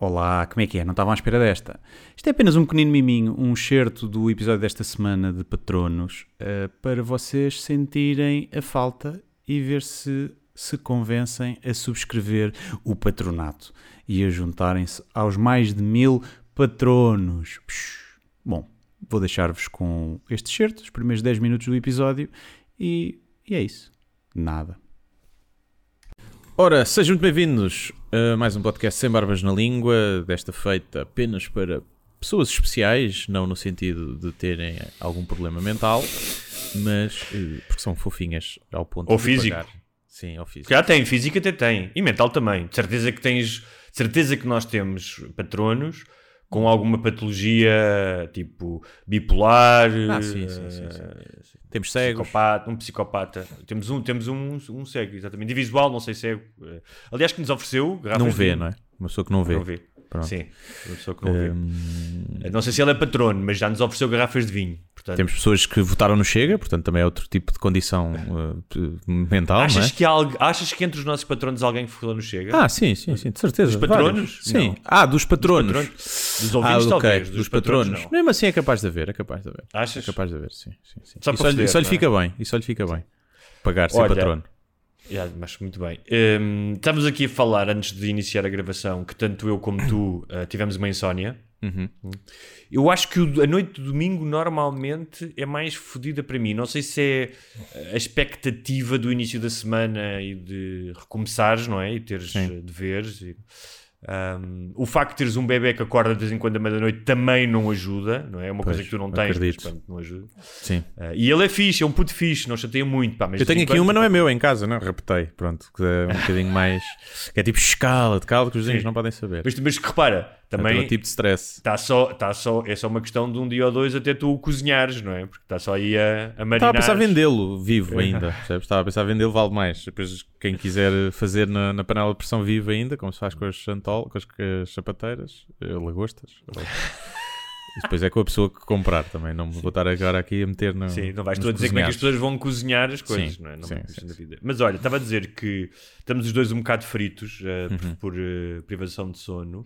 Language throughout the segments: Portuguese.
Olá, como é que é? Não estavam à espera desta. Isto é apenas um pequenino miminho, um excerto do episódio desta semana de Patronos, uh, para vocês sentirem a falta e ver se se convencem a subscrever o patronato e a juntarem-se aos mais de mil patronos. Bom, vou deixar-vos com este excerto, os primeiros 10 minutos do episódio, e, e é isso. Nada. Ora, sejam muito bem-vindos a mais um podcast sem barbas na língua, desta feita apenas para pessoas especiais, não no sentido de terem algum problema mental, mas eh, porque são fofinhas ao ponto Ou de físico. pagar. Sim, ao físico. Já tem, física até tem. E mental também. De certeza que tens. de certeza que nós temos patronos com alguma patologia tipo bipolar. Ah, sim, sim, sim, sim. eh, Temos cegos. Psicopata, um psicopata. Temos um, temos um, um cego, exatamente. Invisual, não sei cego. Eh, Aliás, que nos ofereceu garrafas Não vê, não é? Uma pessoa que não vê. Não vê. Pronto. Sim, uma pessoa que não vê. Hum, Não sei se ele é patrono, mas já nos ofereceu garrafas de vinho. Portanto, temos pessoas que votaram no Chega, portanto também é outro tipo de condição uh, mental, achas, é? que achas que entre os nossos patronos alguém falou no Chega? Ah, sim, sim, sim, de certeza. Dos patronos? Vários. Sim. Não. Ah, dos patronos. Patronos? Dos Ah, ouvintes, ok, talvez. dos, patronos. não. Mesmo assim é capaz de haver, é capaz de haver. Achas? É capaz de haver, sim. sim, sim. Só isso lhe- foder, isso lhe é? fica bem, isso lhe fica bem. Pagar ser Olha, patrono. Mas muito bem. Hum, estamos aqui a falar, antes de iniciar a gravação, que tanto eu como tu uh, tivemos uma insónia. Uhum. Eu acho que o- a noite de domingo normalmente é mais fodida para mim. Não sei se é a expectativa do início da semana e de recomeçares, não é? E teres Sim. uh, deveres. E, um, o facto de teres um bebê que acorda de vez em quando à meia-noite também não ajuda, não é? É uma Pois, coisa que tu não tens, acredito. não ajuda. Sim. Uh, e ele é fixe, é um puto fixe, não chateia muito. Pá, mas Eu tenho aqui quando- uma, não é meu, é em casa, não? Repetei, pronto. Que é um bocadinho mais. Que é tipo escala de caldo que os vizinhos não podem saber. Mas, mas repara, é também outro tipo de stress. Está só, tá só, é só uma questão de um dia ou dois até tu o cozinhares, não é? Porque está só aí a, a marinar. Estava a pensar vendê-lo vivo ainda, percebes? Estava a pensar vendê-lo vale mais. Depois, quem quiser fazer na, na panela de pressão viva ainda, como se faz com as chantol, com as, com as sapateiras, eh, lagostas. E depois é com a pessoa que comprar também. Não me vou estar agora aqui a meter no. Sim, não vais tu a dizer como é que as pessoas vão cozinhar as coisas, Sim, não é? Não sim, sim, na sim. Mas olha, estava a dizer que estamos os dois um bocado fritos por, Uhum. por, eh, privação de sono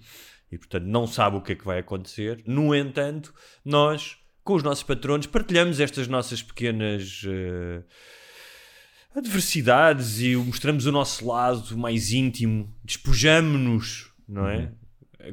e, portanto, não sabe o que é que vai acontecer. No entanto, nós, com os nossos patronos, partilhamos estas nossas pequenas. eh, adversidades e mostramos o nosso lado mais íntimo, despojamos-nos, não é?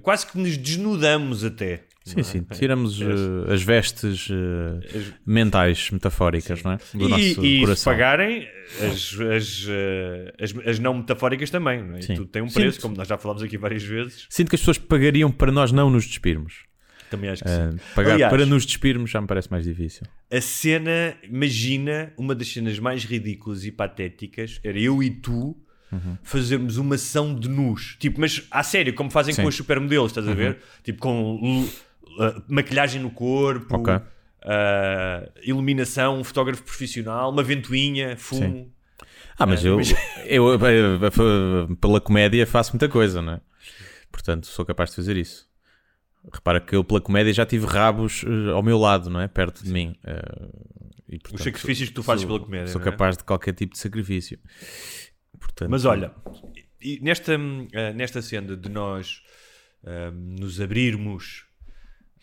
Quase que nos desnudamos até. Sim, é? sim. Tiramos É. eh, as vestes eh, As- mentais, metafóricas, não é? Do e, nosso e se coração. pagarem as, as, eh, as, as não metafóricas também, não é? E Sim. tudo tem um Sim. preço, como nós já falámos aqui várias vezes. Sinto que as pessoas pagariam para nós não nos despirmos. Também acho que sim. pagar Aliás- para nos despirmos já me parece mais difícil. A cena, imagina, uma das cenas mais ridículas e patéticas era eu e tu fazermos uma ação de nus. Tipo, mas a sério, como fazem Sim. Uhum. com os supermodelos, estás a ver? Tipo, com uh, maquilhagem no corpo, Ok. uh, iluminação, um fotógrafo profissional, uma ventoinha, fumo. Ah, mas É, eu, eu, eh, eh, pela comédia faço muita coisa, não é? Portanto, sou capaz de fazer isso. Repara que eu pela comédia já tive rabos eh, ao meu lado, não é? Perto de mim. Eh, e, Os portanto, sacrifícios que tu fazes sou- pela comédia. Sou é? capaz de qualquer tipo de sacrifício. Portanto, Mas olha, nesta, eh, nesta cena de nós eh, nos abrirmos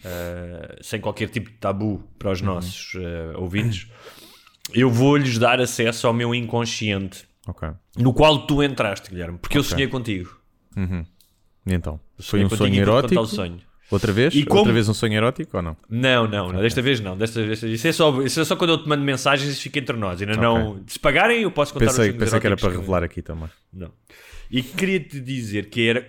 eh, sem qualquer tipo de tabu para Uhum. os nossos eh, ouvintes, eu vou-lhes dar acesso ao meu inconsciente, Ok. no qual tu entraste, Guilherme, porque eu Ok. sonhei contigo. E então? Eu Foi um sonho erótico? o sonho. Outra vez? E como- Outra vez um sonho erótico ou não? Não, não, não, desta vez não. Desta vez, isso, é só, isso é só quando eu te mando mensagens e isso fica entre nós. Ainda não. Se pagarem, eu posso contar os Pensei, sonhos pensei que era para revelar aqui também. Não. E queria-te dizer que era.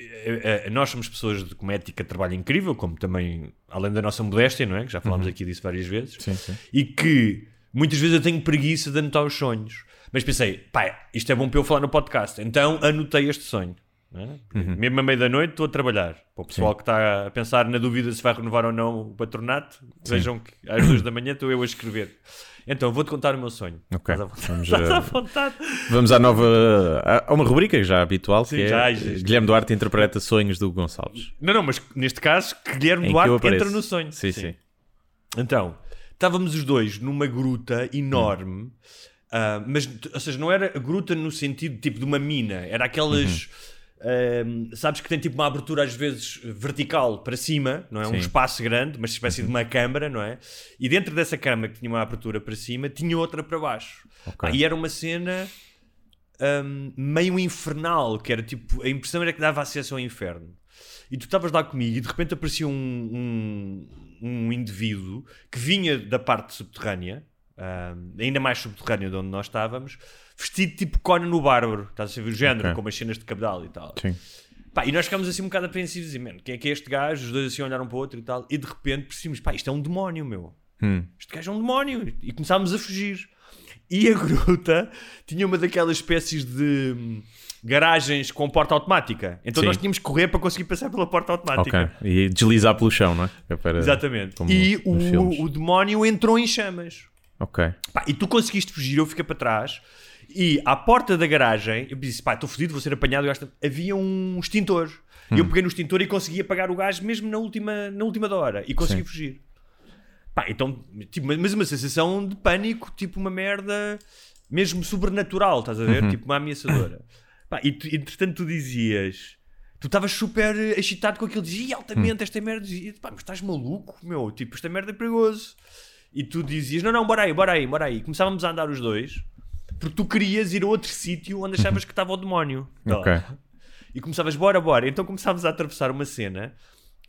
Eh, eh, Nós somos pessoas de- uma ética de trabalho incrível, como também, além da nossa modéstia, não é? Que já falámos aqui disso várias vezes. Sim, sim. E que muitas vezes eu tenho preguiça de anotar os sonhos. Mas pensei, pá, isto é bom para eu falar no podcast. Então anotei este sonho. É? Mesmo à meia da noite estou a trabalhar. Para o pessoal que está a pensar na dúvida se vai renovar ou não o patronato, vejam que às duas da manhã estou eu a escrever. Então, vou-te contar o meu sonho. Ok. Estás à vontade? Vamos, Estás eh, à vontade? Vamos à nova. Há uma rubrica já habitual Sim, que é já existe. Guilherme Duarte interpreta sonhos do Gonçalves. Não, não, mas neste caso, Guilherme Em Duarte entra no sonho. Sim, sim. Então, estávamos os dois numa gruta enorme, ah, mas, ou seja, não era a gruta no sentido tipo de uma mina, era aquelas Um, sabes que tem tipo uma abertura às vezes vertical para cima, não é? Um Sim. espaço grande, uma espécie de uma câmara, não é? E dentro dessa câmara que tinha uma abertura para cima, tinha outra para baixo. Ok. Ah, e era uma cena um, meio infernal, que era tipo, a impressão era que dava acesso ao inferno. E tu estavas lá comigo e de repente aparecia um, um, um indivíduo que vinha da parte subterrânea, um, ainda mais subterrânea de onde nós estávamos, vestido tipo Conan o Bárbaro, estás a ver o género, Ok. com umas cenas de cabedal e tal. Sim. Pá, e nós ficámos assim um bocado apreensivos, e, man, quem é que é este gajo? Os dois assim olharam para o outro e tal, e de repente percebemos, pá, isto é um demónio, meu. Hum. Este gajo é um demónio. E começámos a fugir. E a gruta tinha uma daquelas espécies de hum, garagens com porta automática. Então Sim. nós tínhamos que correr para conseguir passar pela porta automática. E deslizar pelo chão, não é? É para- Exatamente. como E o, o demónio entrou em chamas. Ok. Pá, e tu conseguiste fugir, eu fiquei para trás. E à porta da garagem, eu disse: pá, estou fodido, vou ser apanhado. Eu acho- Havia um extintor. E Hum. eu peguei no extintor e consegui apagar o gás mesmo na última, na última da hora. E consegui Sim. fugir. Pá, então, tipo, mas- uma sensação de pânico, tipo uma merda mesmo sobrenatural, estás a ver? Uhum. Tipo uma ameaçadora. Pá, e tu, entretanto tu dizias. Tu estavas super excitado com aquilo, dizias, "Ih, altamente, esta merda. Dizia, pá, mas estás maluco, meu? Tipo, esta merda é perigoso. E tu dizias, não, não, bora aí, bora aí, bora aí. Começávamos a andar os dois, porque tu querias ir a outro sítio onde achavas que estava o demónio. Ok. E começavas, bora, bora. Então começávamos a atravessar uma cena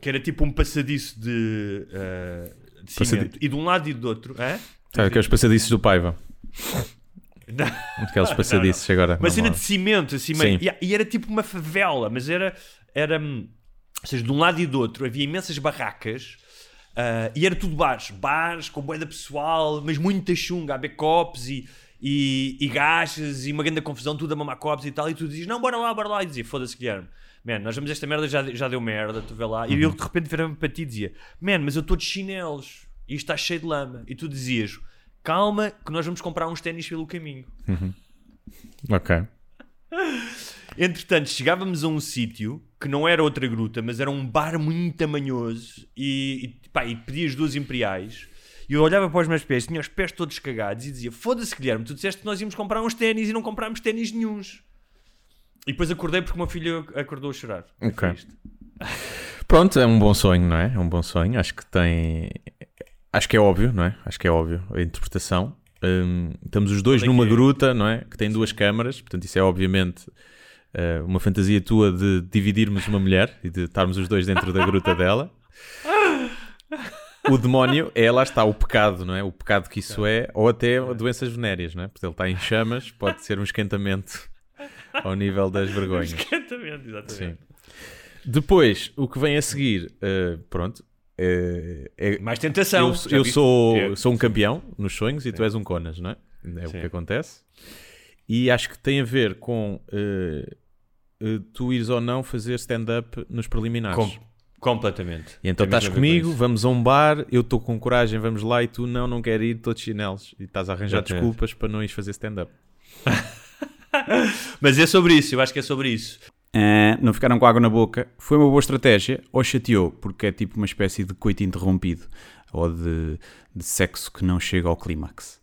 que era tipo um passadiço de, eh, de Passadi- cimento. E de um lado e do outro. Hã? Sabe aqueles passadiços do Paiva? Não. Aqueles passadiços agora. Uma não cena de cimento, assim, Sim. meio- e, e era tipo uma favela, mas era, era. hum, Ou seja, de um lado e do outro havia imensas barracas ah, e era tudo bares. Bares com boeda pessoal, mas muita chunga, a copos e, e, e gachas e uma grande confusão, tudo a mamar copos e tal. E tu dizias, não, bora lá, bora lá. E dizia, foda-se, Guilherme. Man, nós vamos esta merda, já, já deu merda, tu vê lá. E ele de repente virava para ti e dizia, man, mas eu estou de chinelos e isto está cheio de lama. E tu dizias, calma, que nós vamos comprar uns ténis pelo caminho. Ok. Entretanto, chegávamos a um sítio que não era outra gruta, mas era um bar muito tamanhoso e, e, pá, e pedias duas imperiais. E eu olhava para os meus pés, tinha os pés todos cagados e dizia: Foda-se, Guilherme, tu disseste que nós íamos comprar uns ténis e não comprámos ténis nenhuns. E depois acordei porque o meu filho acordou a chorar. Ok. Pronto, é um bom sonho, não é? É um bom sonho. Acho que tem. Acho que é óbvio, não é? Acho que é óbvio a interpretação. Hum, estamos os dois é que numa é? gruta, não é? Que tem duas câmaras, portanto, isso é obviamente eh, uma fantasia tua de dividirmos uma mulher e de estarmos os dois dentro da gruta dela. O demónio é, lá está, o pecado, não é? O pecado que isso é, ou até doenças venéreas, não é? Porque ele está em chamas, pode ser um esquentamento ao nível das vergonhas. Esquentamento, exatamente. Sim. Depois, o que vem a seguir, eh, pronto, eh, é, Mais tentação. eu, eu sou, É. sou um campeão nos sonhos e tu és um Conas, não é? É o Sim. que acontece. E acho que tem a ver com eh, tu ires ou não fazer stand-up nos preliminares. Com- completamente. E então Tem estás com comigo, isso. vamos a um bar, eu estou com coragem, vamos lá e tu não, não quer ir, estou de chinelos. E estás a arranjar Exatamente. desculpas para não ires fazer stand-up. Mas é sobre isso, eu acho que é sobre isso. Ah, não ficaram com água na boca. Foi uma boa estratégia ou chateou, porque é tipo uma espécie de coito interrompido ou de, de sexo que não chega ao clímax.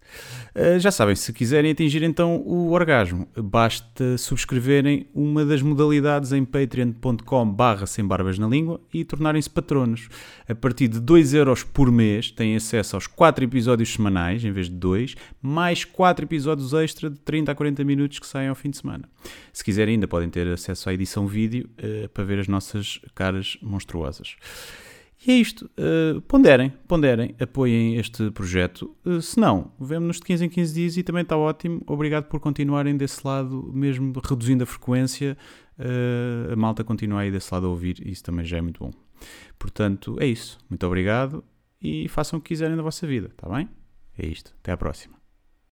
Ah, já sabem, se quiserem atingir então o orgasmo, basta subscreverem uma das modalidades em patreon.com barra sem barbas na língua e tornarem-se patronos. A partir de 2 euros por mês têm acesso aos 4 episódios semanais, em vez de 2, mais 4 episódios extra de 30 a 40 minutos que saem ao fim de semana. Se quiserem ainda podem ter acesso à edição vídeo eh, para ver as nossas caras monstruosas. E é isto. Uh, ponderem, ponderem, apoiem este projeto. Uh, se não, vemo-nos de 15 em 15 dias e também está ótimo. Obrigado por continuarem desse lado, mesmo reduzindo a frequência. uh, a malta continua aí desse lado a ouvir isso também já é muito bom. Portanto, é isso. Muito obrigado e façam o que quiserem da vossa vida, está bem? É isto. Até à próxima.